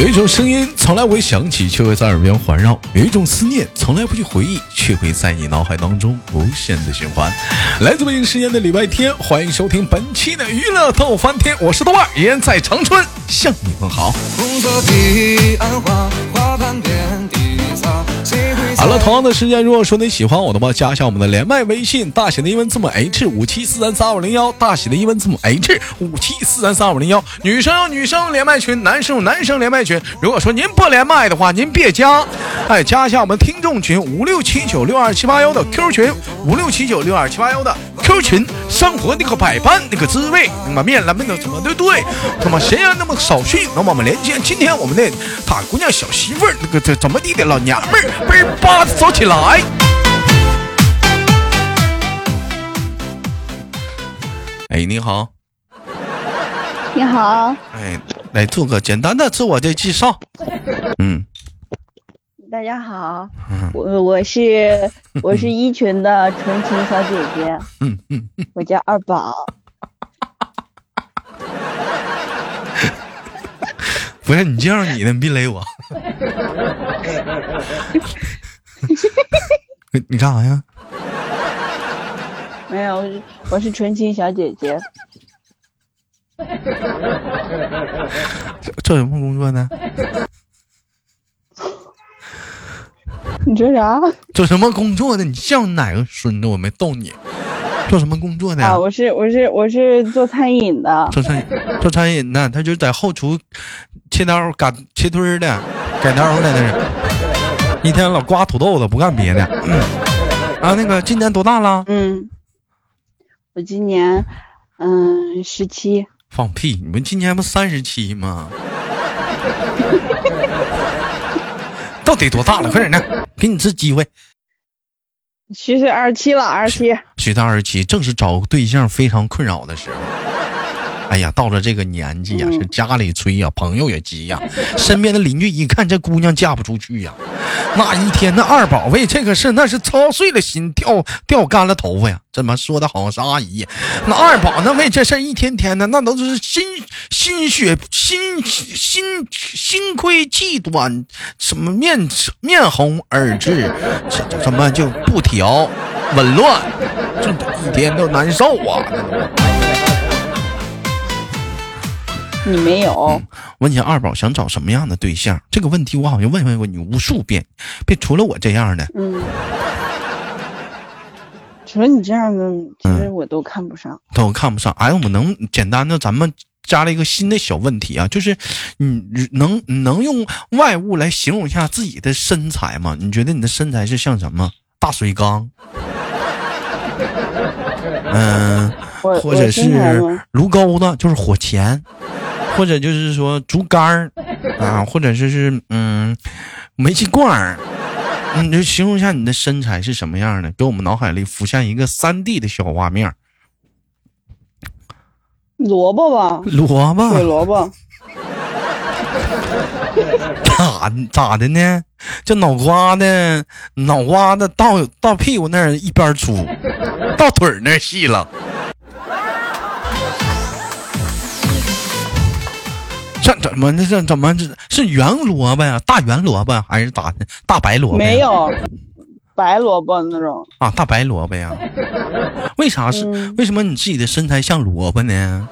有一种声音从来不会响起，却会在耳边环绕；有一种思念从来不去回忆，却会在你脑海当中无限的循环。来自北京时间的礼拜天，欢迎收听本期的娱乐逗翻天，我是豆瓣，依然在长春向你问好。红色彼岸花花好了，同样的时间，如果说你喜欢我的话，加一下我们的连麦微信，大写的英文字母 H 五七四三三五零幺，大写的英文字母 H 五七四三三五零幺。女生有女生连麦群，男生有男生连麦群。如果说您不连麦的话，您别加，哎，加一下我们听众群五六七九六二七八幺的 Q 群，五六七九六二七八幺的 Q 群。生活那个百般那个滋味，那么面了面的怎么对对？那么闲言那么少叙，那么我们连接今天我们的大姑娘小媳妇儿，那个这怎么地的老娘们儿，倍儿叭走起来。哎，你好。你好。哎，来做个简单的自我的介绍。嗯。大家好，我我是我是一群的纯情小姐姐，嗯嗯，我叫二宝。不是你介绍你的，你别勒我。你干啥呀？没有，我是纯情小姐姐。做什么工作呢？你说啥？做什么工作的？你像哪个孙子？我没逗你。做什么工作的？啊，我是我是我是做餐饮的。做餐饮做餐饮的，他就在后厨切刀、擀切墩的，改刀的那是。一天老刮土豆子，不干别的。啊，那个今年多大了？嗯，我今年嗯十七。放屁！你们今年不三十七吗？到底多大了？快点的，给你次机会。虚岁二十七了，二十七。虚岁二十七，正是找对象非常困扰的时候。哎呀，到了这个年纪呀，是家里催呀，朋友也急呀，身边的邻居一看这姑娘嫁不出去呀，那一天那二宝为这个事那是操碎了心，掉掉干了头发呀。怎么说的好像是阿姨？那二宝那为这事一天天的，那都是心心血心心心亏气短，什么面面红耳赤，什么就不调紊乱，这一天都难受啊。你没有问你二宝想找什么样的对象？这个问题我好像问问过你无数遍，别除了我这样的。嗯，除了你这样的，其实我都看不上，都看不上。哎，我们能简单的，咱们加了一个新的小问题啊，就是你能能用外物来形容一下自己的身材吗？你觉得你的身材是像什么？大水缸？嗯，或者是炉钩子，就是火钳。或者就是说竹竿儿啊，或者说是嗯煤气罐儿，你就形容一下你的身材是什么样的，给我们脑海里浮现一个三 D 的小画面。萝卜吧，萝卜，水萝卜。咋咋的呢？这脑瓜子，脑瓜子到到屁股那儿一边粗，到腿儿那儿细了。怎么？那是怎么？这是圆萝卜呀？大圆萝卜还是咋的？大白萝卜？没有，白萝卜那种啊，大白萝卜呀？为啥是？为什么你自己的身材像萝卜呢？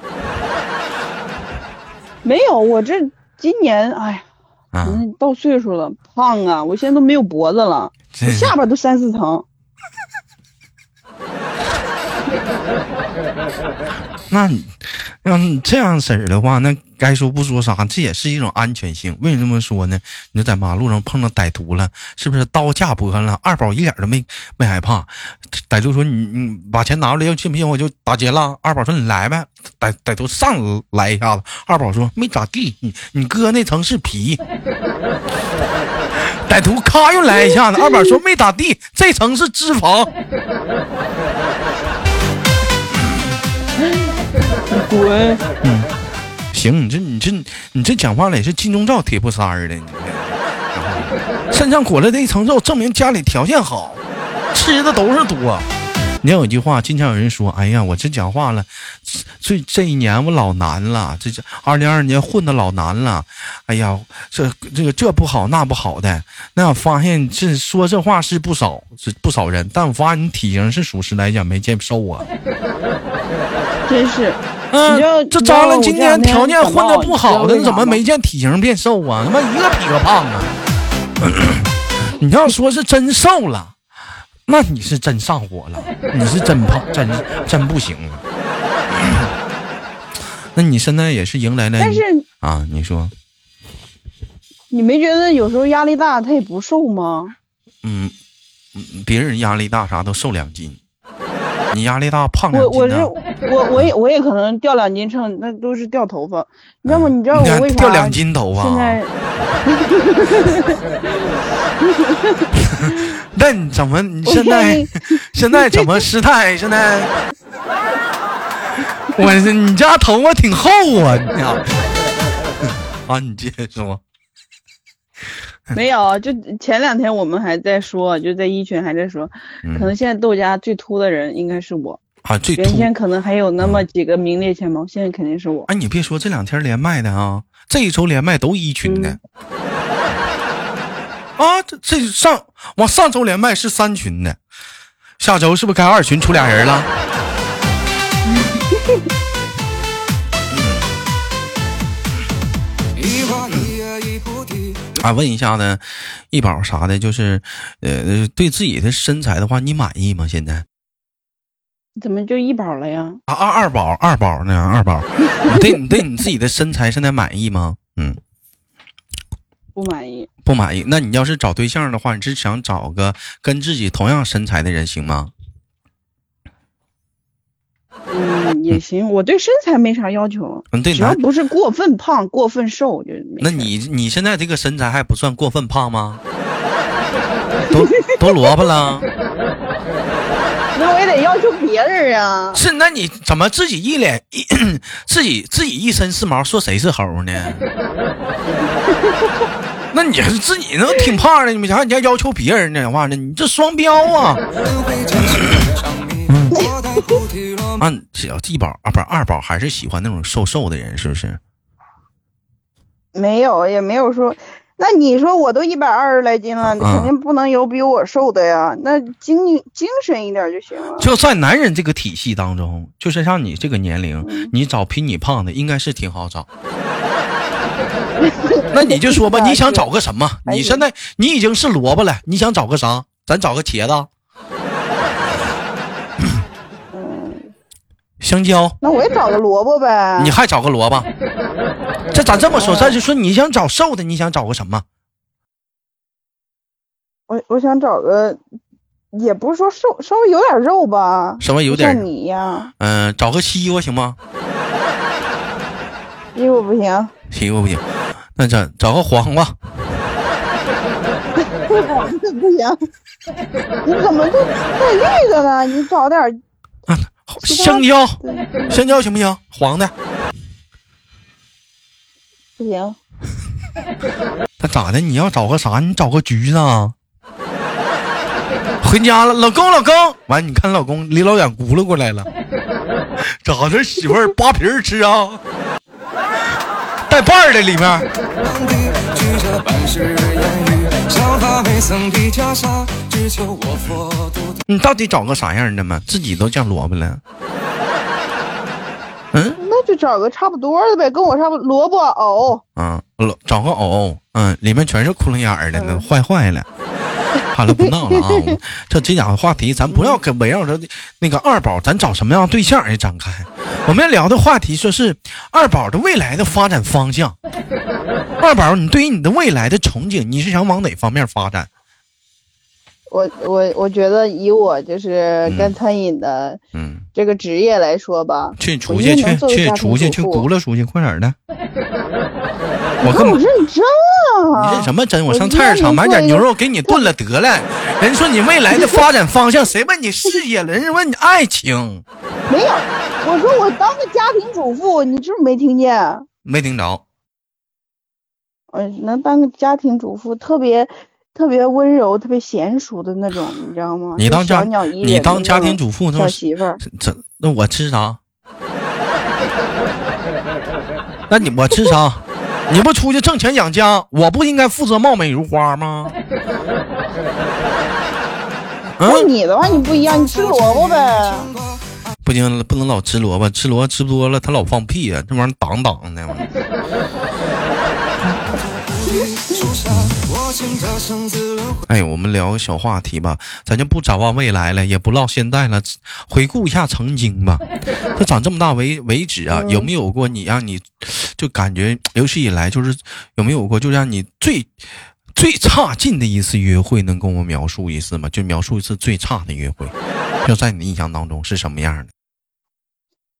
没有，我这今年哎呀，到岁数了，胖啊！我现在都没有脖子了，下巴都三四层。那你要你这样式儿的话，那该说不说啥，这也是一种安全性。为什么说呢？你在马路上碰到歹徒了，是不是刀架脖子了？二宝一点都没没害怕。歹徒说：“你你把钱拿出来，要信不信我就打劫了？”二宝说：“你来呗。”歹歹徒上来一下子，二宝说：“没咋地，你你哥那层是皮。”歹徒咔又来一下子，二宝说：“没咋地，这层是脂肪。”滚！嗯，行，你这你这你这讲话了也是金钟罩铁布衫儿的，身上裹了这一层肉，证明家里条件好，吃的都是多。你有一句话，经常有人说：“哎呀，我这讲话了，这这一年我老难了，这这二零二二年混的老难了。哎呀，这这个这不好那不好的。那我发现这说这话是不少，是不少人，但我发现你体型是属实来讲没见瘦啊。真是，嗯，这张了今年条件混的不好的，你怎么没见体型变瘦啊？他妈一个比个胖啊！你要说是真瘦了。那你是真上火了，你是真胖，真真不行了。那你现在也是迎来了，但是啊，你说，你没觉得有时候压力大他也不瘦吗？嗯，别人压力大啥都瘦两斤，你压力大胖两斤我我是我我也我也可能掉两斤秤，那都是掉头发。你知道吗？你知道我为啥掉两斤头发？现在。那你怎么？你现在现在怎么失态？现在 我你家头发挺厚啊！你 啊，你接着说。没有，就前两天我们还在说，就在一群还在说，可能现在豆家最秃的人应该是我啊。最原先可能还有那么几个名列前茅，现在肯定是我。哎，你别说，这两天连麦的啊，这一周连麦都一群的。啊，这这上往上周连麦是三群的，下周是不是该二群出俩人了？啊，问一下呢，一宝啥的，就是呃，对自己的身材的话，你满意吗？现在？怎么就一宝了呀？啊，二二宝，二宝呢？二宝，你对你 对你自己的身材现在满意吗？嗯。不满意，不满意。那你要是找对象的话，你是想找个跟自己同样身材的人行吗？嗯，也行。我对身材没啥要求，嗯，对，只要不是过分胖、过分瘦就。那你你现在这个身材还不算过分胖吗？都 都萝卜了。那我也得要求别人啊。是，那你怎么自己一脸一自己自己一身是毛，说谁是猴呢？那你是自己能挺胖的，你们啥？你还要求别人呢？话呢？你这双标啊！啊，小一宝啊，不是二宝，还是喜欢那种瘦瘦的人，是不是？没有，也没有说。那你说我都一百二十来斤了，肯定不能有比我瘦的呀。那精精神一点就行了。就在男人这个体系当中，就是像你这个年龄，你找比你胖的应该是挺好找。那你就说吧，你想找个什么？你现在你已经是萝卜了，你想找个啥？咱找个茄子，香蕉。那我也找个萝卜呗。你还找个萝卜？这咋这么说？咱就说你想找瘦的，你想找个什么？我我想找个，也不是说瘦，稍微有点肉吧。稍微有点。像你呀。嗯，找个西瓜行吗？西瓜不行。西瓜不行。那找找个黄瓜，黄 瓜不行，你怎么就带绿的呢？你找点香蕉，香蕉行不行？黄的不行。那咋的？你要找个啥？你找个橘子啊？回家了，老公，老公，完，你看老公离老远轱辘过来了，咋的？媳妇儿扒皮儿吃啊？带伴儿的里面。你到底找个啥样的嘛？自己都酱萝卜了。嗯，那就找个差不多的呗，跟我差不多。萝卜藕。嗯，找个藕，嗯，里面全是窟窿眼儿的，那坏坏了。好了，不闹了啊！这这讲的话题，咱不要跟围绕着那个二宝，咱找什么样对象来展开。我们要聊的话题说是二宝的未来的发展方向。二宝，你对于你的未来的憧憬，你是想往哪方面发展？我我我觉得以我就是干餐饮的，嗯，这个职业来说吧，去出去去去出去去轱辘出去，快点的。我跟我认真啊！你认什么真？我上菜市场买点牛肉给你炖了得了。人说你未来的发展方向，谁问你事业了？人家问你爱情。没有，我说我当个家庭主妇，你是不是没听见？没听着。嗯，能当个家庭主妇，特别。特别温柔、特别娴熟的那种，你知道吗？你当家鸟你当家庭主妇那小媳妇儿，这那我吃啥？那你我吃啥？你不出去挣钱养家，我不应该负责貌美如花吗？那嗯，你的话你不一样，你吃萝卜呗。不行，不能老吃萝卜，吃萝卜吃多了，他老放屁呀、这玩意儿挡挡的。哎，我们聊个小话题吧，咱就不展望未来了，也不唠现在了，回顾一下曾经吧。这长这么大为为止啊，有没有过你让你就感觉有史以来就是有没有过就让你最最差劲的一次约会，能跟我描述一次吗？就描述一次最差的约会，就在你的印象当中是什么样的？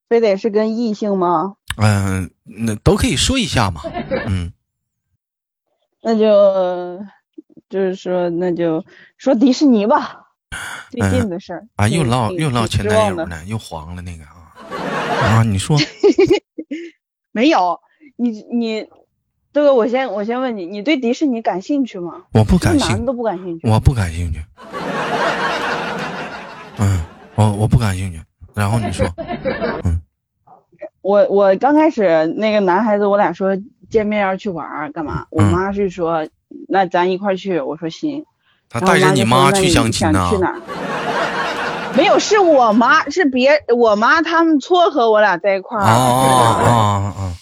非得是跟异性吗？嗯、那都可以说一下嘛。嗯，那就就是说，那就说迪士尼吧。最近的事儿啊，又唠又唠前男友呢，又黄了那个啊啊！你说 没有，你你，这个我先我先问你，你对迪士尼感兴趣吗？我不感兴，男的都不感兴趣。我不感兴趣。嗯，我我不感兴趣。然后你说，嗯我我刚开始那个男孩子，我俩说见面要去玩儿干嘛？我嗯妈是说，那咱一块儿去。我说行。他带着你妈去相亲想呐去？哪儿？没有，是我妈，是别我妈他们撮合我俩在一块儿。啊啊啊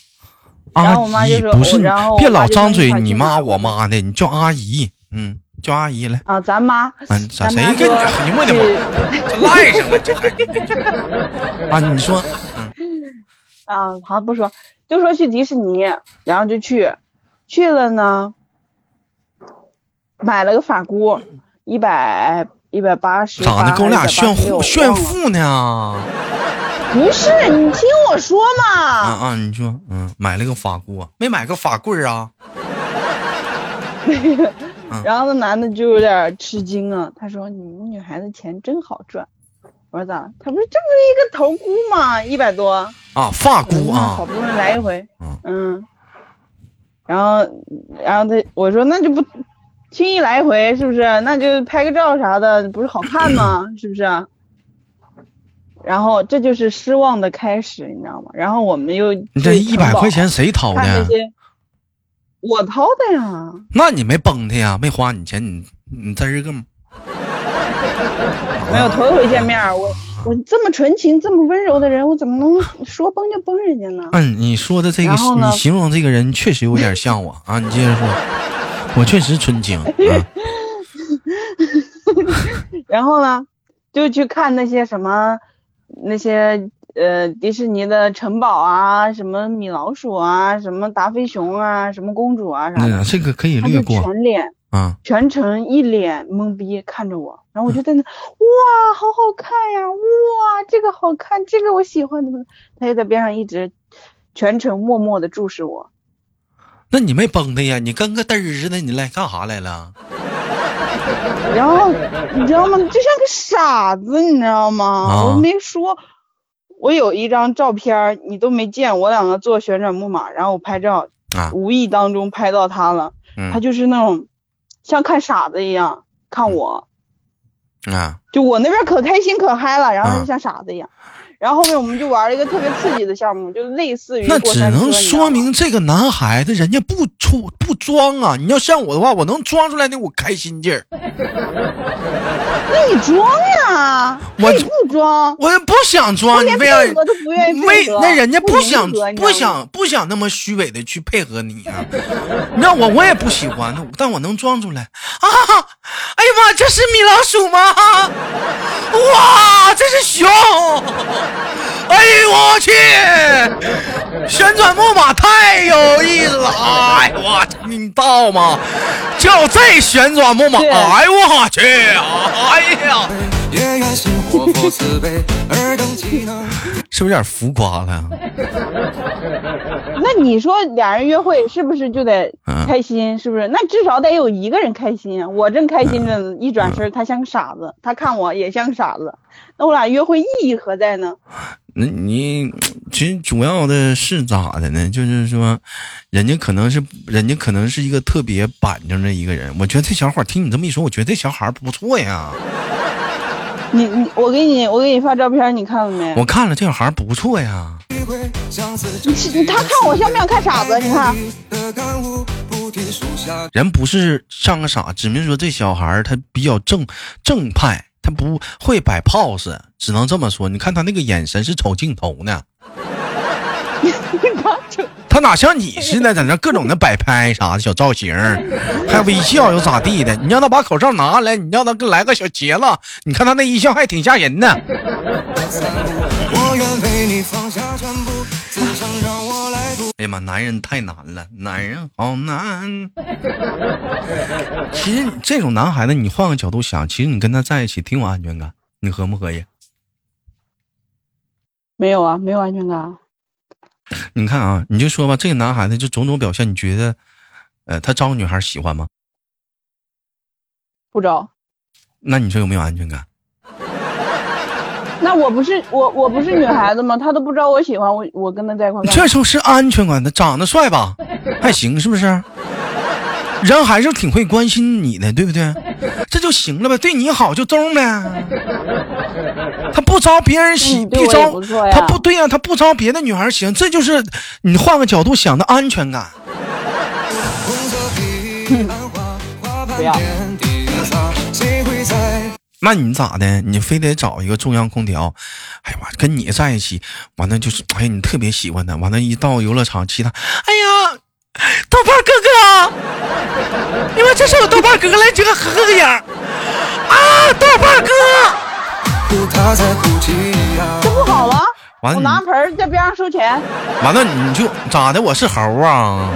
啊！然后我妈就说别老张嘴你妈我妈的，你叫阿姨，嗯，叫阿姨来。啊，咱妈，嗯，咋咱谁跟说你你问的去我？这赖上了，这还啊？你说，啊，好不说，就说去迪士尼，然后就去，去了呢，买了个发箍，一百一百八十，咋的？跟我俩炫富炫富？呢？不是，你听我说啊嘛，啊！你说，嗯，买了个法箍，没买个法棍啊？然后那男的就有点吃惊啊，他说：“你们女孩子钱真好赚。”我说咋？他不是这不是一个头箍吗？一百多。啊，发箍啊，好不容易来一回，嗯嗯，然后，然后他我说那就不轻易来一回是不是？那就拍个照啥的，不是好看吗？是不是？然后这就是失望的开始，你知道吗？然后我们又你这一百块钱谁掏的？我掏的呀，那你没崩他呀？没花你钱，你你在这个吗？没有头一回见面，我我这么纯情、这么温柔的人，我怎么能说崩就崩人家呢？嗯，你说的这个你形容这个人确实有点像我啊。你接着说，我确实纯情。嗯 然后呢，就去看那些什么那些呃迪士尼的城堡啊，什么米老鼠啊，什么达菲熊啊，什么公主啊啥那的，这个可以略过全脸啊。全程一脸懵逼看着我，然后我就在那哇，好好看呀，哇，这个好看，这个我喜欢，怎么？他就在边上一直全程默默的注视我。那你没崩他呀？你跟个嘚儿似的，你来干啥来了？然后你知道吗？就像个傻子，你知道吗？啊我没说，我有一张照片你都没见，我两个坐旋转木马，然后我拍照，啊，无意当中拍到他了，他嗯就是那种像看傻子一样看我，啊，就我那边可开心可嗨了，然后就像傻子一样。然后后面我们就玩了一个特别刺激的项目，就类似于那只能说明这个男孩子人家不出不装啊。你要像我的话，我能装出来的，我开心劲儿。那你装呀，我你不装，我也不想装，你连为啥配？合都不愿意没配合，那人家不想不想不想那么虚伪的去配合你啊！你让我我也不喜欢，但我能装出来啊！哎呀妈，这是米老鼠吗？哇，这是熊！哎呦我去！旋转木马太有意思了！哎呦我去，你到吗？就这旋转木马，哎呦我去！哎呀，是不是有点浮夸了？那你说俩人约会是不是就得嗯开心？是不是？那至少得有一个人开心啊！我正开心着呢，一转身他像个傻子，他看我也像个傻子，那我俩约会意义何在呢？那你其实主要的是咋的呢？就是说，人家可能是人家可能是一个特别板正的一个人。我觉得这小伙听你这么一说，我觉得这小孩不错呀。你你我给你我给你发照片，你看了没？我看了，这小孩不错呀。你你他看我像不像看傻子？你看，人不是像个傻，只明说这小孩他比较正正派，他不会摆 pose，只能这么说。你看他那个眼神是瞅镜头呢，他哪像你似的，在那各种的摆拍啥的小造型，还微笑又咋地的？你让他把口罩拿下来，你让他给来个小茄子，你看他那一笑还挺吓人呢。我愿为你放下全部，只想让我来读。哎呀妈，男人太难了，男人好难。其实这种男孩子，你换个角度想，其实你跟他在一起挺有安全感，你合不合意？没有啊，没有安全感啊。你看啊，你就说吧，这个男孩子就种种表现，你觉得，呃，他招女孩喜欢吗？不招。那你说有没有安全感？那我不是我我不是女孩子吗？他都不知道我喜欢我，我跟他在一块？这就是安全感他，长得帅吧，还行，是不是？人还是挺会关心你的，对不对？这就行了呗，对你好就中呗。他不招别人喜，不错呀他不对呀、他不招别的女孩喜欢，这就是你换个角度想的安全感。不要？那你咋的？你非得找一个中央空调？哎呀妈，跟你在一起，完了就是，哎呀，你特别喜欢他，完了，一到游乐场，其他，哎呀，豆瓣哥哥，你们这是我豆瓣哥哥来这个合个影儿啊，豆瓣哥。哭他在哭泣呀这。不好吗？完了我拿盆在边上收钱。完了你就咋的？我是猴啊！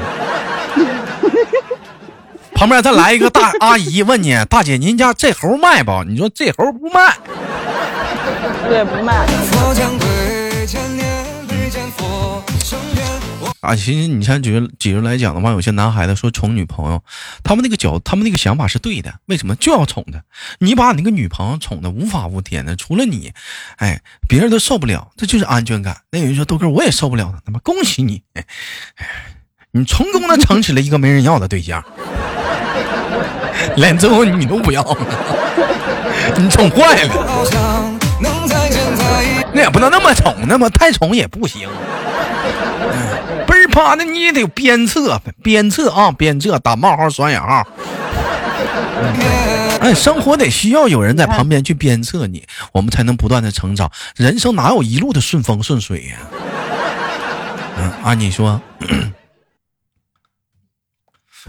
旁边再来一个大阿姨问你，大姐，您家这猴卖不？你说这猴不卖。对，不卖。啊，其实你像举个举个来讲的话，有些男孩子说宠女朋友，他们那个角，他们那个想法是对的。为什么就要宠她？你把你那个女朋友宠的无法无天的，除了你，哎，别人都受不了，这就是安全感。那有人说豆哥我也受不了，他妈恭喜你，哎，你成功的撑起了一个没人要的对象，连最后你都不要了，你宠坏了。那也不能那么宠，那么太宠也不行。嗯倍儿趴的你也得有鞭策，鞭策啊，鞭策打冒号双引号。哎，生活得需要有人在旁边去鞭策你，我们才能不断的成长。人生哪有一路的顺风顺水呀、嗯啊，你说，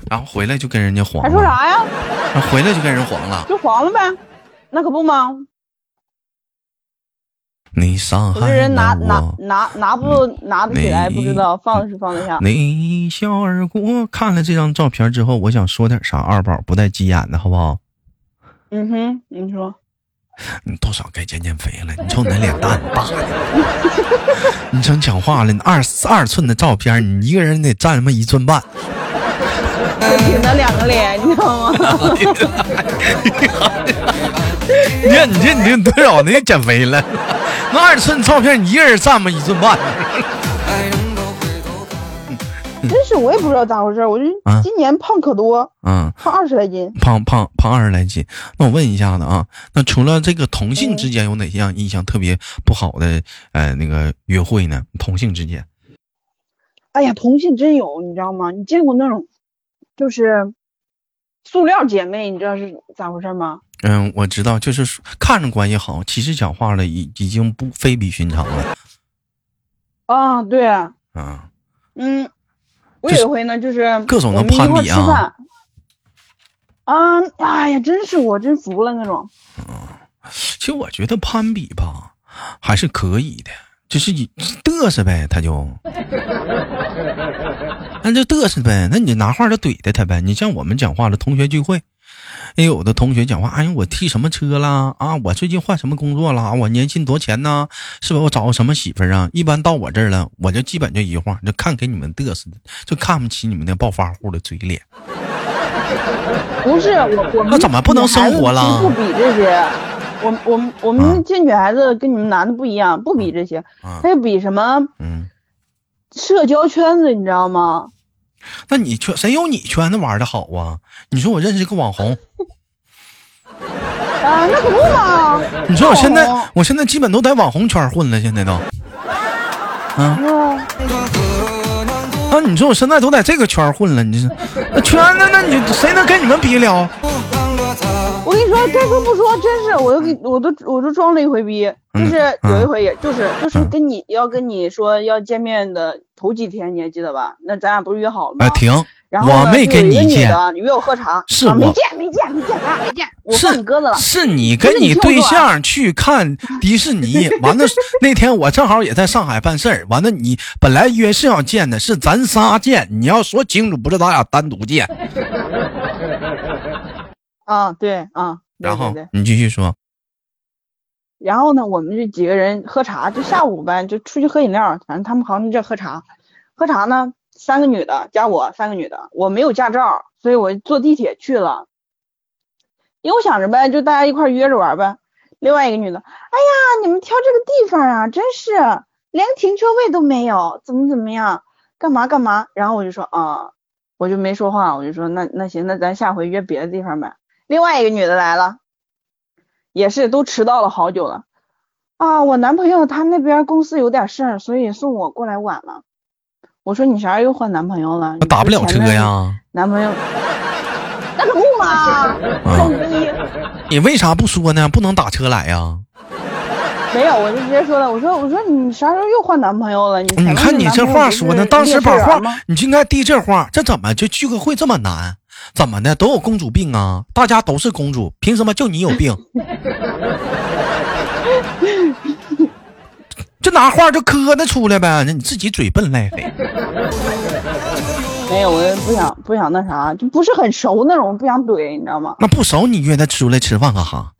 然后回来就跟人家黄还说了，啥呀？回来就跟人黄了。就黄了呗。那可不吗？你伤害我这人拿拿。拿拿不拿得起来，不知道放是放得下。你一笑而过。看了这张照片之后，我想说点啥，二宝不带急眼的好不好？嗯哼，你说你多少该减减肥了，你瞅你那脸蛋大的，你成讲话了，你二二寸的照片，你一个人得占他妈一寸半。就顶着两个脸，你知道吗？你看你这你这多少呢？减肥了？那二寸照片，你一个人占吗一寸半？真是我也不知道咋回事，我就啊今年胖可多，嗯，胖二十来斤。胖胖胖二十来斤。那我问一下子啊，那除了这个同性之间有哪些样印象特别不好的呃那个约会呢？同性之间。哎呀，同性真有，你知道吗？你见过那种就是塑料姐妹，你知道是咋回事吗？嗯，我知道，就是看着关系好，其实讲话了已已经不非比寻常了。啊，对，啊，嗯，我有一回呢，就是各种的攀比啊。啊，哎呀，真是我真服了那种。嗯其实我觉得攀比吧还是可以的，就是以嘚瑟呗，他就，那就嘚瑟呗，那你就拿话就怼的他呗。你像我们讲话了，同学聚会。也有的同学讲话，哎呀，我提什么车啦？啊，我最近换什么工作啦？我年薪多少钱呢？是吧？我找个什么媳妇儿啊？一般到我这儿了，我就基本就一句话，就看给你们嘚瑟的，就看不起你们那暴发户的嘴脸。不是我，我们那怎么不能生活了不比这些，我我们我啊们这女孩子跟你们男的不一样，不比这些，啊她就比什么嗯，社交圈子，你知道吗？那你圈谁有你圈子玩的好啊？你说我认识个网红，啊，那可不嘛。你说我现在我现在基本都在网红圈混了，现在都。啊那你说我现在都在这个圈混了，你这那圈子，那你谁能跟你们比了？我跟你说，该说不说，真是，我都给我都我都装了一回逼，就是嗯有一回也就是就是嗯跟你要跟你说要见面的头几天，你还记得吧？那咱俩不是约好了吗？啊，停，然后我没跟你见，的，你约我喝茶，是我啊没见没见没见，咱俩没见，我放你鸽子了。是你跟你对象去看迪士尼，完了那天我正好也在上海办事儿，完了你本来约是要见的，是咱仨见，你要说清楚，不是咱俩单独见。啊，对啊，然后。你继续说，然后呢，我们这几个人喝茶，就下午呗，就出去喝饮料，反正他们好像叫喝茶。喝茶呢，三个女的加我，三个女的，我没有驾照，所以我坐地铁去了。因为我想着呗，就大家一块儿约着玩呗。另外一个女的，哎呀，你们挑这个地方啊，真是连个停车位都没有，怎么怎么样，干嘛干嘛。然后我就说啊，我就没说话，我就说那那行，那咱下回约别的地方呗。另外一个女的来了。也是都迟到了好久了，啊，我男朋友他那边公司有点事儿，所以送我过来晚了。我说你啥时候又换男朋友了？那打不了车呀？男朋友，那可不嘛。你为啥不说呢？不能打车来呀？没有，我就直接说了，我说我说你啥时候又换男朋友了？你你看你这话说的，当时把话，你就应该递这话，这怎么就聚个会这么难？怎么的？都有公主病啊！大家都是公主，凭什么就你有病？这拿话就磕的出来呗，那你自己嘴笨赖飞。没有，我不想不想那啥，就不是很熟那种，不想怼，你知道吗？那不熟你约他出来吃饭干哈？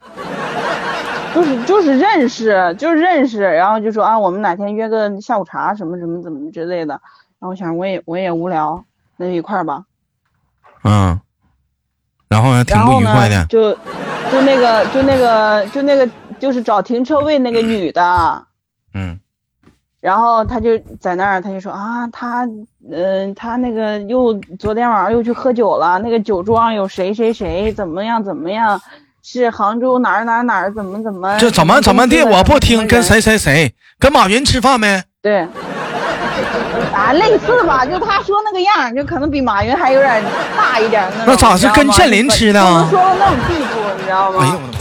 就是就是认识，就是认识，然后就说啊，我们哪天约个下午茶什么什么怎么之类的。然后我想我也我也无聊，那就一块儿吧。嗯，然后呢，挺不愉快的，。就就那个就那个就那个就是找停车位那个女的，嗯然后他就在那儿，她就说啊，他嗯、他那个又昨天晚上又去喝酒了，那个酒庄有谁谁谁怎么样怎么样，是杭州哪儿哪儿哪儿怎么怎么这怎么怎么地？我不听，跟谁谁谁，跟马云吃饭没？对，啊，类似吧，就他说那个样，就可能比马云还有点大一点那咋是跟建林吃的说到那种地步，你知道吗？哎呦我的妈！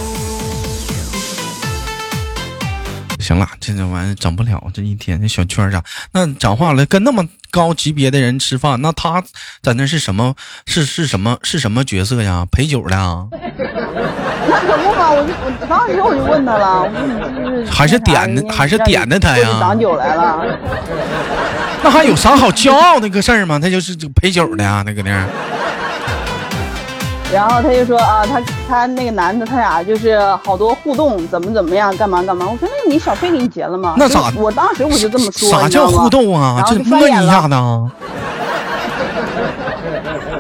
行了，这这玩意整不了，这一天这小圈儿啥？那讲话了，跟那么高级别的人吃饭，那他在那是什么？是是什么？是什么角色呀？陪酒的啊？那可不嘛，我就我当时我就问他了，我说你这是还是点的还是点的他呀挡酒来了。那还有啥好骄傲那个事儿吗？他就是陪酒的呀，那个那儿。然后他就说啊，他他那个男的，他俩就是好多互动，怎么怎么样，干嘛干嘛。我说那你小费给你结了吗？那咋我当时我就这么说。啥叫互？动啊？然后这摸你就翻脸了一下子啊？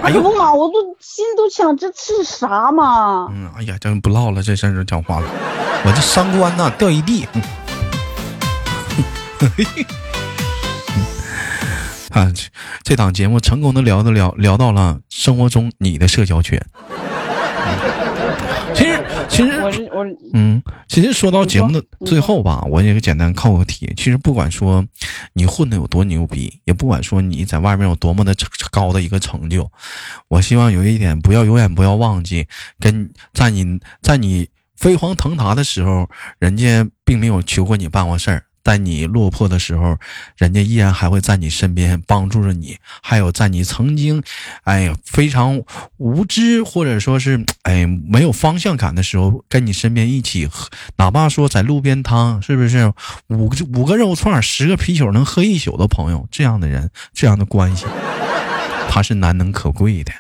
哎呦，妈，我都心都想这是啥嘛？嗯，哎呀，真不唠了，这事儿就讲话了，我这三观呐掉一地。嗯 啊，这这档节目成功的聊的聊聊到了生活中你的社交圈。嗯其实，我是我嗯，其实说到节目的最后吧，我也简单扣个题。其实不管说你混的有多牛逼，也不管说你在外面有多么的成高的一个成就，我希望有一点不要永远不要忘记，跟在你在你飞黄腾达的时候，人家并没有求过你办过事儿。在你落魄的时候，人家依然还会在你身边帮助着你，还有在你曾经，哎呀非常无知或者说是哎没有方向感的时候，跟你身边一起，哪怕说在路边摊，是不是五个五个肉串十个啤酒能喝一宿的朋友，这样的人，这样的关系，他是难能可贵的。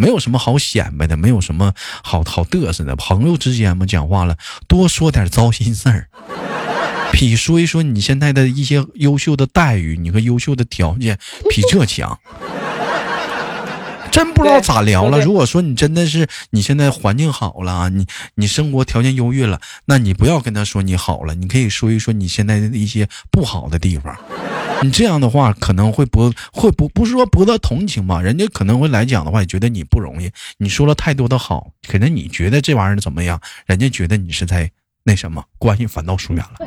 没有什么好显摆的，没有什么好好嘚瑟的，朋友之间嘛，讲话了多说点糟心事儿。比说一说你现在的一些优秀的待遇，你和优秀的条件比这强。真不知道咋聊了。如果说你真的是你现在环境好了，你你生活条件优越了，那你不要跟他说你好了，你可以说一说你现在的一些不好的地方。你这样的话可能会博会不不是说博得同情吧，人家可能会来讲的话，也觉得你不容易。你说了太多的好，可能你觉得这玩意儿怎么样，人家觉得你是在那什么，关系反倒疏远了。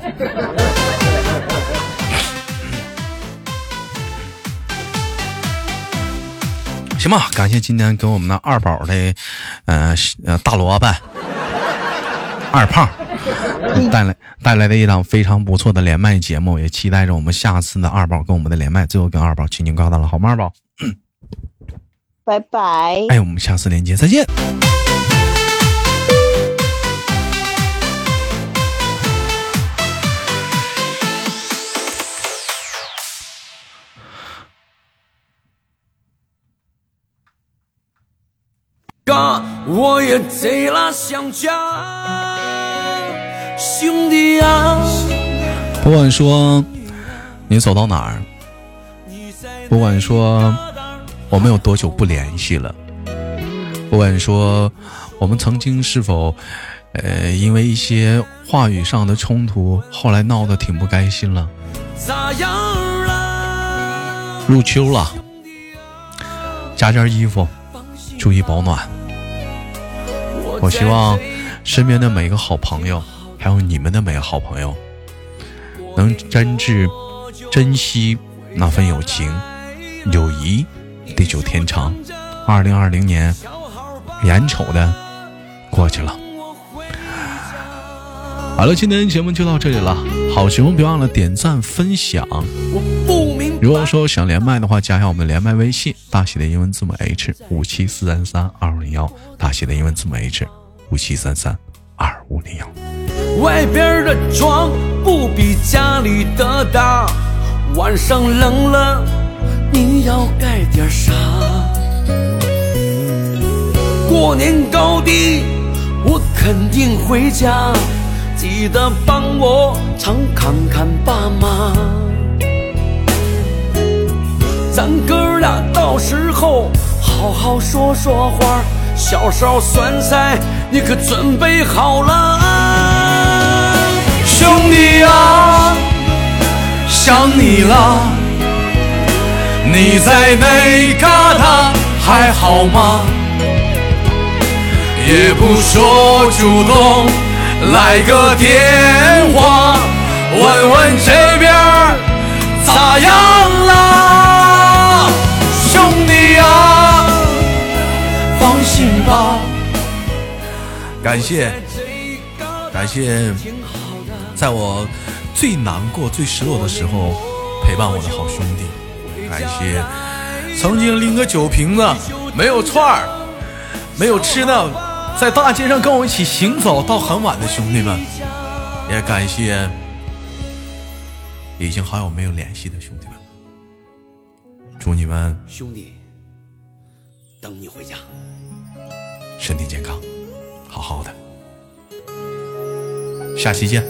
行吧，感谢今天给我们的二宝的，呃呃大萝卜二胖带来带来的一档非常不错的连麦节目，也期待着我们下次的二宝跟我们的连麦。最后跟二宝轻轻挂断了，好吗？二宝，拜拜。哎，我们下次连接再见。哥，我也贼拉想家，兄弟啊，不管说你走到哪儿，不管说我们有多久不联系了，不管说我们曾经是否呃因为一些话语上的冲突，后来闹得挺不开心了。咋样了？入秋了，加件衣服，注意保暖。我希望身边的每个好朋友，还有你们的每个好朋友，能真挚珍惜那份友情，友谊地久天长。二零二零年，眼瞅的过去了。好了，今天节目就到这里了。好节目别忘了点赞分享。如果说想连麦的话，加一下我们连麦微信，大写的英文字母 H 五七四三三二五零幺，大写的英文字母 H 五七三三二五零幺。外边的床不比家里的大，晚上冷了你要盖点啥？过年高低我肯定回家，记得帮我常看看爸妈。咱哥俩到时候好好说说话，小烧酸菜你可准备好了啊？兄弟啊，想你了，你在那旮瘩还好吗？也不说主动来个电话，问问这边心吧，感谢感谢，在我最难过、最失落的时候陪伴我的好兄弟。感谢曾经拎个酒瓶子没有串儿、没有吃的，在大街上跟我一起行走到很晚的兄弟们。也感谢已经好久没有联系的兄弟们。祝你们兄弟，等你回家。身体健康好好的。下期见。